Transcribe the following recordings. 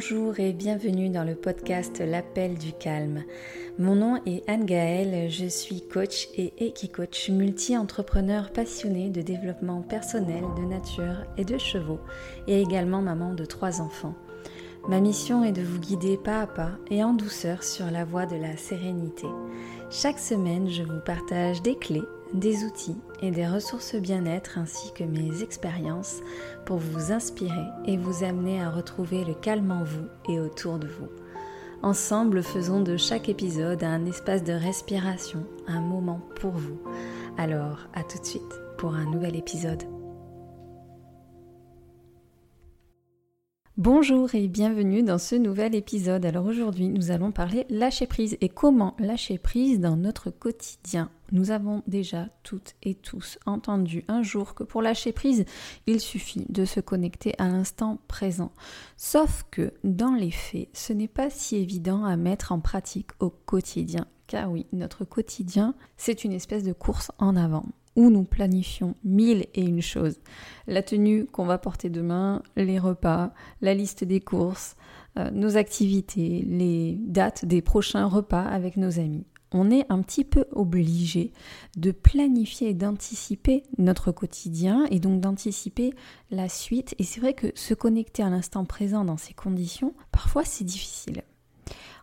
Bonjour et bienvenue dans le podcast L'appel du calme. Mon nom est Anne Gaëlle, je suis coach et équi-coach multi-entrepreneur passionné de développement personnel, de nature et de chevaux et également maman de trois enfants. Ma mission est de vous guider pas à pas et en douceur sur la voie de la sérénité. Chaque semaine, je vous partage des clés des outils et des ressources bien-être ainsi que mes expériences pour vous inspirer et vous amener à retrouver le calme en vous et autour de vous. Ensemble, faisons de chaque épisode un espace de respiration, un moment pour vous. Alors, à tout de suite pour un nouvel épisode. Bonjour et bienvenue dans ce nouvel épisode. Alors aujourd'hui, nous allons parler lâcher prise et comment lâcher prise dans notre quotidien. Nous avons déjà toutes et tous entendu un jour que pour lâcher prise, il suffit de se connecter à l'instant présent. Sauf que dans les faits, ce n'est pas si évident à mettre en pratique au quotidien. Car oui, notre quotidien, c'est une espèce de course en avant nous planifions mille et une choses. La tenue qu'on va porter demain, les repas, la liste des courses, euh, nos activités, les dates des prochains repas avec nos amis. On est un petit peu obligé de planifier et d'anticiper notre quotidien et donc d'anticiper la suite. Et c'est vrai que se connecter à l'instant présent dans ces conditions, parfois c'est difficile.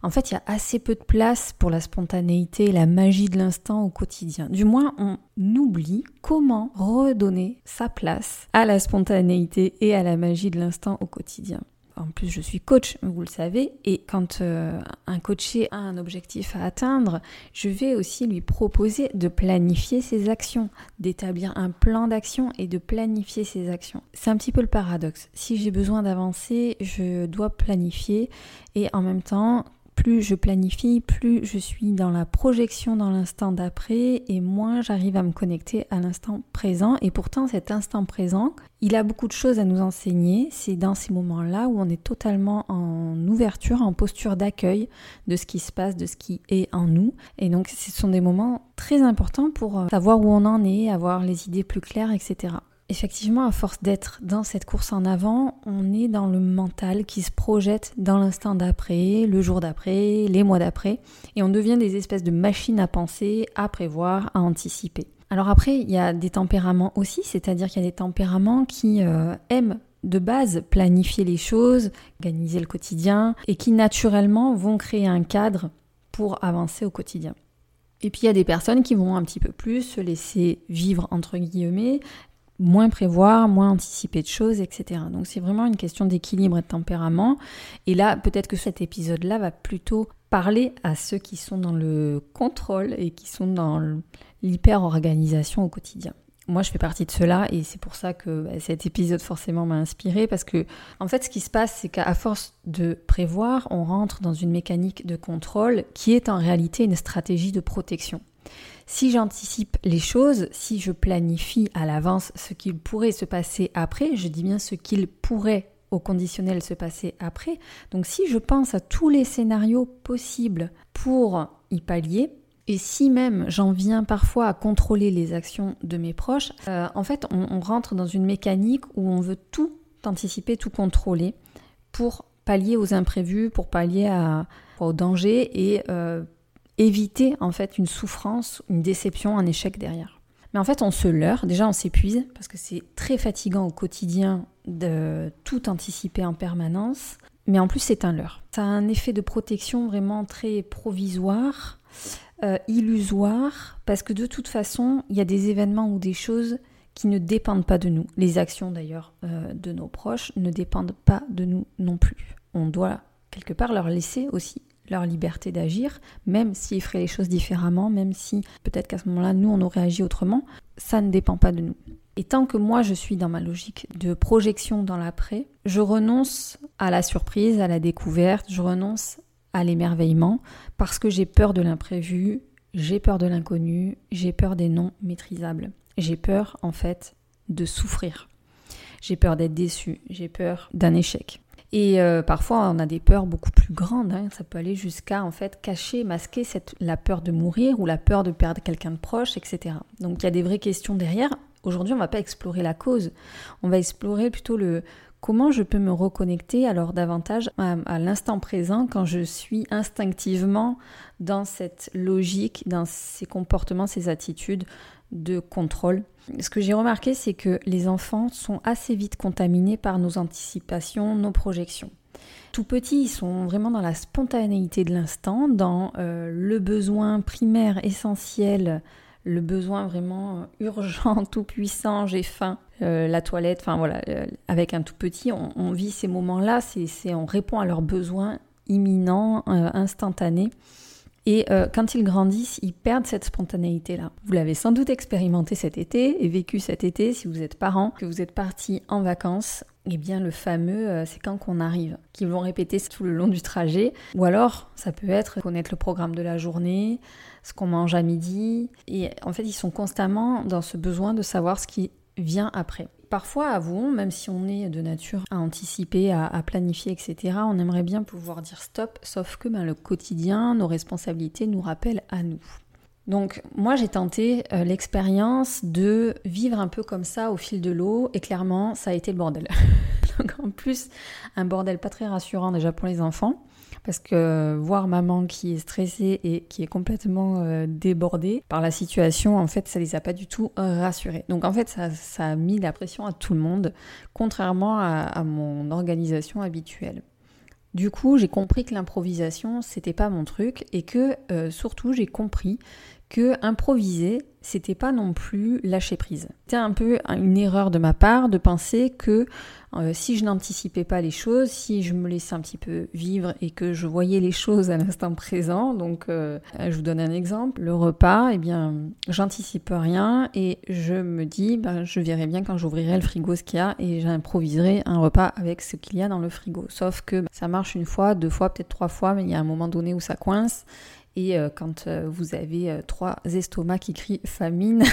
En fait, il y a assez peu de place pour la spontanéité et la magie de l'instant au quotidien. Du moins, on oublie comment redonner sa place à la spontanéité et à la magie de l'instant au quotidien. En plus, je suis coach, vous le savez, et quand euh, un coaché a un objectif à atteindre, je vais aussi lui proposer de planifier ses actions, d'établir un plan d'action et de planifier ses actions. C'est un petit peu le paradoxe. Si j'ai besoin d'avancer, je dois planifier et en même temps, plus je planifie, plus je suis dans la projection dans l'instant d'après et moins j'arrive à me connecter à l'instant présent. Et pourtant, cet instant présent, il a beaucoup de choses à nous enseigner. C'est dans ces moments-là où on est totalement en ouverture, en posture d'accueil de ce qui se passe, de ce qui est en nous. Et donc, ce sont des moments très importants pour euh, savoir où on en est, avoir les idées plus claires, etc effectivement, à force d'être dans cette course en avant, on est dans le mental qui se projette dans l'instant d'après, le jour d'après, les mois d'après, et on devient des espèces de machines à penser, à prévoir, à anticiper. Alors après, il y a des tempéraments aussi, c'est-à-dire qu'il y a des tempéraments qui euh, aiment de base planifier les choses, organiser le quotidien, et qui naturellement vont créer un cadre pour avancer au quotidien. Et puis il y a des personnes qui vont un petit peu plus se laisser vivre entre guillemets, moins prévoir, moins anticiper de choses, etc. Donc c'est vraiment une question d'équilibre et de tempérament. Et là, peut-être que cet épisode-là va plutôt parler à ceux qui sont dans le contrôle et qui sont dans l'hyper-organisation au quotidien. Moi, je fais partie de cela et c'est pour ça que bah, cet épisode forcément m'a inspiré parce que, en fait, ce qui se passe, c'est qu'à force de prévoir, on rentre dans une mécanique de contrôle qui est en réalité une stratégie de protection. Si j'anticipe les choses, si je planifie à l'avance ce qu'il pourrait se passer après, je dis bien ce qu'il pourrait au conditionnel se passer après, donc si je pense à tous les scénarios possibles pour y pallier, et si même j'en viens parfois à contrôler les actions de mes proches, euh, en fait on, rentre dans une mécanique où on veut tout anticiper, tout contrôler pour pallier aux imprévus, pour pallier aux dangers et euh, éviter en fait une souffrance, une déception, un échec derrière. Mais en fait, on se leurre, déjà on s'épuise parce que c'est très fatigant au quotidien de tout anticiper en permanence, mais en plus c'est un leurre. Ça a un effet de protection vraiment très provisoire, euh, illusoire, parce que de toute façon, il y a des événements ou des choses qui ne dépendent pas de nous. Les actions d'ailleurs euh, de nos proches ne dépendent pas de nous non plus. On doit quelque part leur laisser aussi leur liberté d'agir, même s'ils feraient les choses différemment, même si peut-être qu'à ce moment-là, nous, on aurait agi autrement, ça ne dépend pas de nous. Et tant que moi, je suis dans ma logique de projection dans l'après, je renonce à la surprise, à la découverte, je renonce à l'émerveillement, parce que j'ai peur de l'imprévu, j'ai peur de l'inconnu, j'ai peur des non maîtrisables. J'ai peur, en fait, de souffrir. J'ai peur d'être déçu, j'ai peur d'un échec. Et euh, parfois, on a des peurs beaucoup plus grandes. Hein. Ça peut aller jusqu'à en fait cacher, masquer la peur de mourir ou la peur de perdre quelqu'un de proche, etc. Donc il y a des vraies questions derrière. Aujourd'hui, on ne va pas explorer la cause. On va explorer plutôt le Comment je peux me reconnecter alors davantage à, l'instant présent quand je suis instinctivement dans cette logique, dans ces comportements, ces attitudes de contrôle Ce que j'ai remarqué, c'est que les enfants sont assez vite contaminés par nos anticipations, nos projections. Tout petits, ils sont vraiment dans la spontanéité de l'instant, dans euh, le besoin primaire, essentiel le besoin vraiment euh, urgent, tout puissant, j'ai faim, euh, la toilette, enfin voilà, avec un tout petit, on, vit ces moments-là, c'est, on répond à leurs besoins imminents, instantanés. Et quand ils grandissent, ils perdent cette spontanéité-là. Vous l'avez sans doute expérimenté cet été et vécu cet été si vous êtes parent, que vous êtes parti en vacances. Eh bien, le fameux, c'est quand qu'on arrive, qu'ils vont répéter tout le long du trajet. Ou alors, ça peut être connaître le programme de la journée, ce qu'on mange à midi. Et en fait, ils sont constamment dans ce besoin de savoir ce qui vient après. Parfois, avouons, même si on est de nature à anticiper, à, planifier, etc., on aimerait bien pouvoir dire stop, sauf que ben, le quotidien, nos responsabilités nous rappellent à nous. Donc moi j'ai tenté euh, l'expérience de vivre un peu comme ça au fil de l'eau et clairement ça a été le bordel. Donc en plus un bordel pas très rassurant déjà pour les enfants parce que voir maman qui est stressée et qui est complètement euh, débordée par la situation, en fait, ça les a pas du tout rassurés. Donc en fait, ça, a mis la pression à tout le monde, contrairement à, mon organisation habituelle. Du coup, j'ai compris que l'improvisation, c'était pas mon truc et que euh, surtout, j'ai compris que improviser, c'était pas non plus lâcher prise. C'était un peu une erreur de ma part de penser que euh, si je n'anticipais pas les choses, si je me laissais un petit peu vivre et que je voyais les choses à l'instant présent, donc euh, je vous donne un exemple, le repas, eh bien, j'anticipe rien et je me dis, ben, je verrai bien quand j'ouvrirai le frigo ce qu'il y a et j'improviserai un repas avec ce qu'il y a dans le frigo. Sauf que ben, ça marche une fois, deux fois, peut-être trois fois, mais il y a un moment donné où ça coince et euh, quand euh, vous avez euh, trois estomacs qui crient famine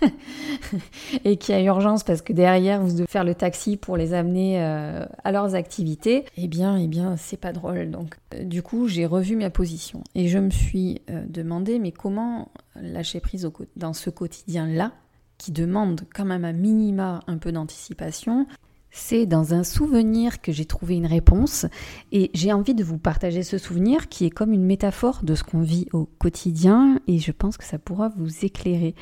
et qu'il y a urgence parce que derrière vous devez faire le taxi pour les amener à leurs activités, eh bien, eh bien, c'est pas drôle. Donc, du coup, j'ai revu ma position et je me suis demandé, mais comment lâcher prise dans ce quotidien-là qui demande quand même un minima un peu d'anticipation c'est dans un souvenir que j'ai trouvé une réponse et j'ai envie de vous partager ce souvenir qui est comme une métaphore de ce qu'on vit au quotidien et je pense que ça pourra vous éclairer.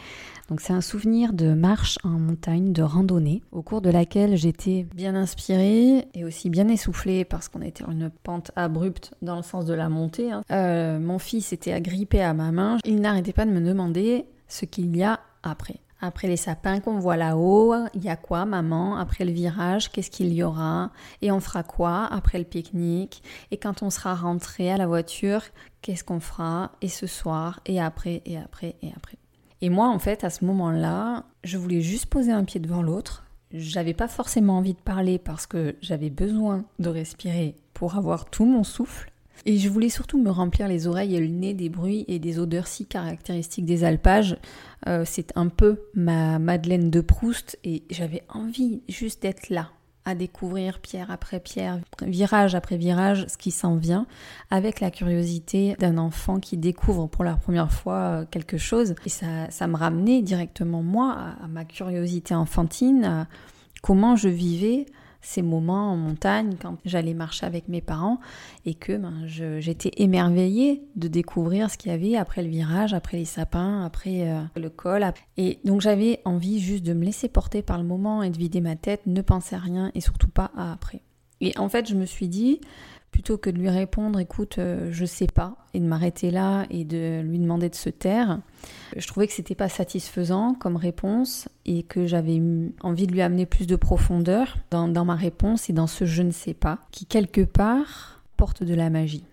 Donc c'est un souvenir de marche en montagne, de randonnée, au cours de laquelle j'étais bien inspirée et aussi bien essoufflée parce qu'on était sur une pente abrupte dans le sens de la montée. Hein. Euh, mon fils était agrippé à ma main, il n'arrêtait pas de me demander ce qu'il y a après. Après les sapins qu'on voit là-haut, il y a quoi maman? Après le virage, qu'est-ce qu'il y aura? Et on fera quoi après le pique-nique? Et quand on sera rentré à la voiture, qu'est-ce qu'on fera? Et ce soir Et après Et après Et après. Et moi en fait à ce moment-là, je voulais juste poser un pied devant l'autre. J'avais pas forcément envie de parler parce que j'avais besoin de respirer pour avoir tout mon souffle. Et je voulais surtout me remplir les oreilles et le nez des bruits et des odeurs si caractéristiques des alpages. Euh, c'est un peu ma Madeleine de Proust et j'avais envie juste d'être là, à découvrir pierre après pierre, virage après virage, ce qui s'en vient, avec la curiosité d'un enfant qui découvre pour la première fois euh, quelque chose. Et ça, ça me ramenait directement, moi, à, ma curiosité enfantine, à comment je vivais ces moments en montagne quand j'allais marcher avec mes parents et que ben, j'étais émerveillée de découvrir ce qu'il y avait après le virage, après les sapins, après euh, le col. Et donc j'avais envie juste de me laisser porter par le moment et de vider ma tête, ne penser à rien et surtout pas à après. Et en fait, je me suis dit, plutôt que de lui répondre écoute euh, je sais pas et de m'arrêter là et de lui demander de se taire je trouvais que c'était pas satisfaisant comme réponse et que j'avais envie de lui amener plus de profondeur dans, dans ma réponse et dans ce je ne sais pas qui quelque part porte de la magie.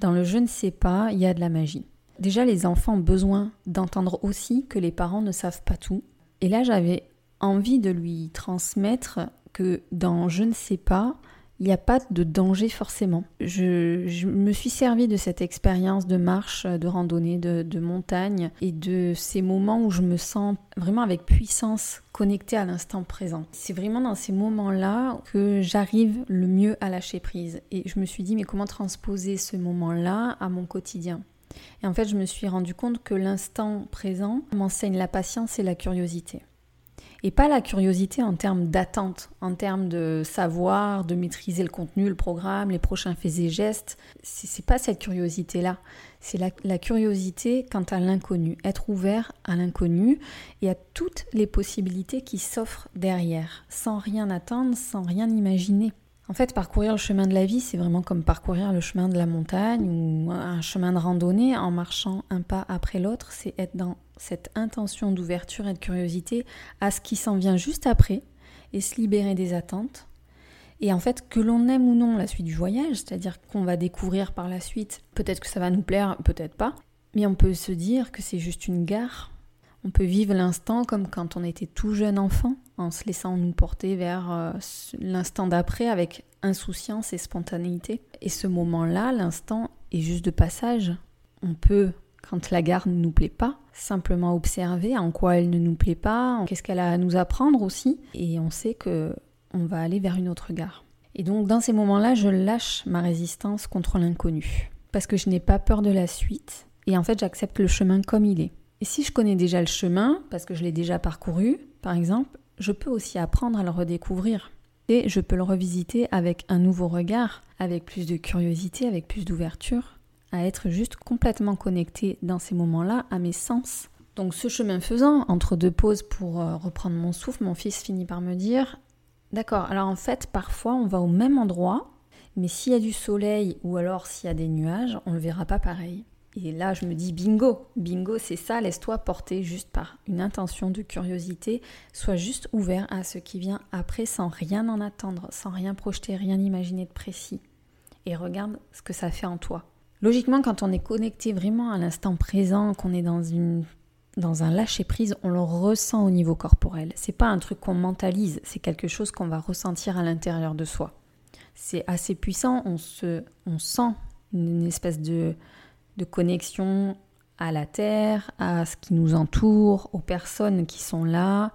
Dans le je ne sais pas il y a de la magie. Déjà les enfants ont besoin d'entendre aussi que les parents ne savent pas tout. Et là j'avais envie de lui transmettre que dans je ne sais pas il n'y a pas de danger forcément. Je, me suis servi de cette expérience de marche, de randonnée, de, montagne et de ces moments où je me sens vraiment avec puissance connectée à l'instant présent. C'est vraiment dans ces moments-là que j'arrive le mieux à lâcher prise. Et je me suis dit, mais comment transposer ce moment-là à mon quotidien? Et en fait, je me suis rendu compte que l'instant présent m'enseigne la patience et la curiosité. Et pas la curiosité en termes d'attente, en termes de savoir, de maîtriser le contenu, le programme, les prochains faits et gestes. C'est pas cette curiosité-là. C'est la, la, curiosité quant à l'inconnu, être ouvert à l'inconnu et à toutes les possibilités qui s'offrent derrière, sans rien attendre, sans rien imaginer. En fait, parcourir le chemin de la vie, c'est vraiment comme parcourir le chemin de la montagne ou un chemin de randonnée en marchant un pas après l'autre. C'est être dans cette intention d'ouverture et de curiosité à ce qui s'en vient juste après et se libérer des attentes. Et en fait, que l'on aime ou non la suite du voyage, c'est-à-dire qu'on va découvrir par la suite, peut-être que ça va nous plaire, peut-être pas, mais on peut se dire que c'est juste une gare. On peut vivre l'instant comme quand on était tout jeune enfant, en se laissant nous porter vers euh, l'instant d'après avec insouciance et spontanéité. Et ce moment-là, l'instant est juste de passage. On peut, quand la gare ne nous plaît pas, simplement observer en quoi elle ne nous plaît pas, qu'est-ce qu'elle a à nous apprendre aussi, et on sait que on va aller vers une autre gare. Et donc dans ces moments-là, je lâche ma résistance contre l'inconnu, parce que je n'ai pas peur de la suite, et en fait j'accepte le chemin comme il est. Et si je connais déjà le chemin, parce que je l'ai déjà parcouru, par exemple, je peux aussi apprendre à le redécouvrir. Et je peux le revisiter avec un nouveau regard, avec plus de curiosité, avec plus d'ouverture, à être juste complètement connecté dans ces moments-là à mes sens. Donc ce chemin faisant, entre deux pauses pour euh, reprendre mon souffle, mon fils finit par me dire, d'accord, alors en fait parfois on va au même endroit, mais s'il y a du soleil ou alors s'il y a des nuages, on ne le verra pas pareil. Et là, je me dis bingo, bingo, c'est ça, laisse-toi porter juste par une intention de curiosité, sois juste ouvert à ce qui vient après sans rien en attendre, sans rien projeter, rien imaginer de précis. Et regarde ce que ça fait en toi. Logiquement, quand on est connecté vraiment à l'instant présent, qu'on est dans une dans un lâcher prise, on le ressent au niveau corporel. C'est pas un truc qu'on mentalise, c'est quelque chose qu'on va ressentir à l'intérieur de soi. C'est assez puissant, on se on sent une espèce de de connexion à la terre, à ce qui nous entoure, aux personnes qui sont là,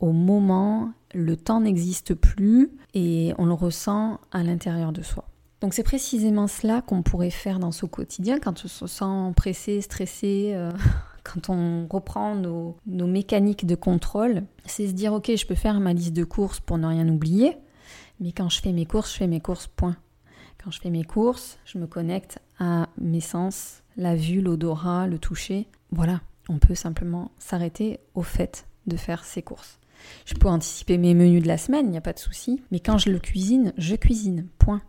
au moment, le temps n'existe plus et on le ressent à l'intérieur de soi. Donc c'est précisément cela qu'on pourrait faire dans ce quotidien quand on se sent pressé, stressé, euh, quand on reprend nos, nos mécaniques de contrôle, c'est se dire ok je peux faire ma liste de courses pour ne rien oublier, mais quand je fais mes courses, je fais mes courses, point. Quand je fais mes courses, je me connecte à mes sens, la vue, l'odorat, le toucher. Voilà, on peut simplement s'arrêter au fait de faire ses courses. Je peux anticiper mes menus de la semaine, il n'y a pas de souci, mais quand je le cuisine, je cuisine, point.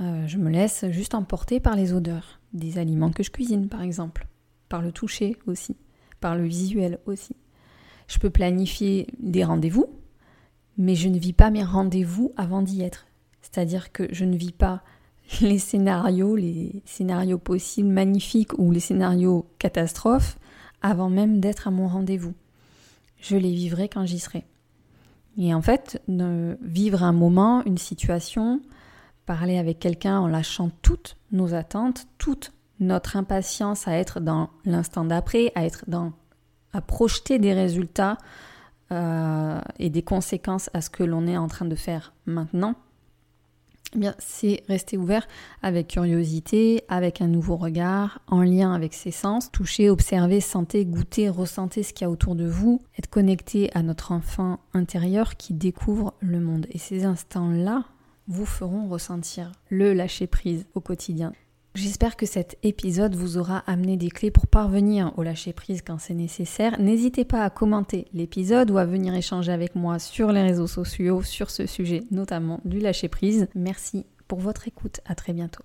Euh, je me laisse juste emporter par les odeurs des aliments que je cuisine, par exemple, par le toucher aussi, par le visuel aussi. Je peux planifier des rendez-vous, mais je ne vis pas mes rendez-vous avant d'y être. C'est-à-dire que je ne vis pas les scénarios, les scénarios possibles magnifiques ou les scénarios catastrophes avant même d'être à mon rendez-vous. Je les vivrai quand j'y serai. Et en fait, vivre un moment, une situation, parler avec quelqu'un en lâchant toutes nos attentes, toute notre impatience à être dans l'instant d'après, à être dans, à projeter des résultats euh, et des conséquences à ce que l'on est en train de faire maintenant, eh bien, c'est rester ouvert avec curiosité, avec un nouveau regard, en lien avec ses sens, toucher, observer, sentir, goûter, ressentir ce qu'il y a autour de vous, être connecté à notre enfant intérieur qui découvre le monde. Et ces instants-là vous feront ressentir le lâcher prise au quotidien. J'espère que cet épisode vous aura amené des clés pour parvenir au lâcher prise quand c'est nécessaire. N'hésitez pas à commenter l'épisode ou à venir échanger avec moi sur les réseaux sociaux sur ce sujet, notamment du lâcher prise. Merci pour votre écoute. À très bientôt.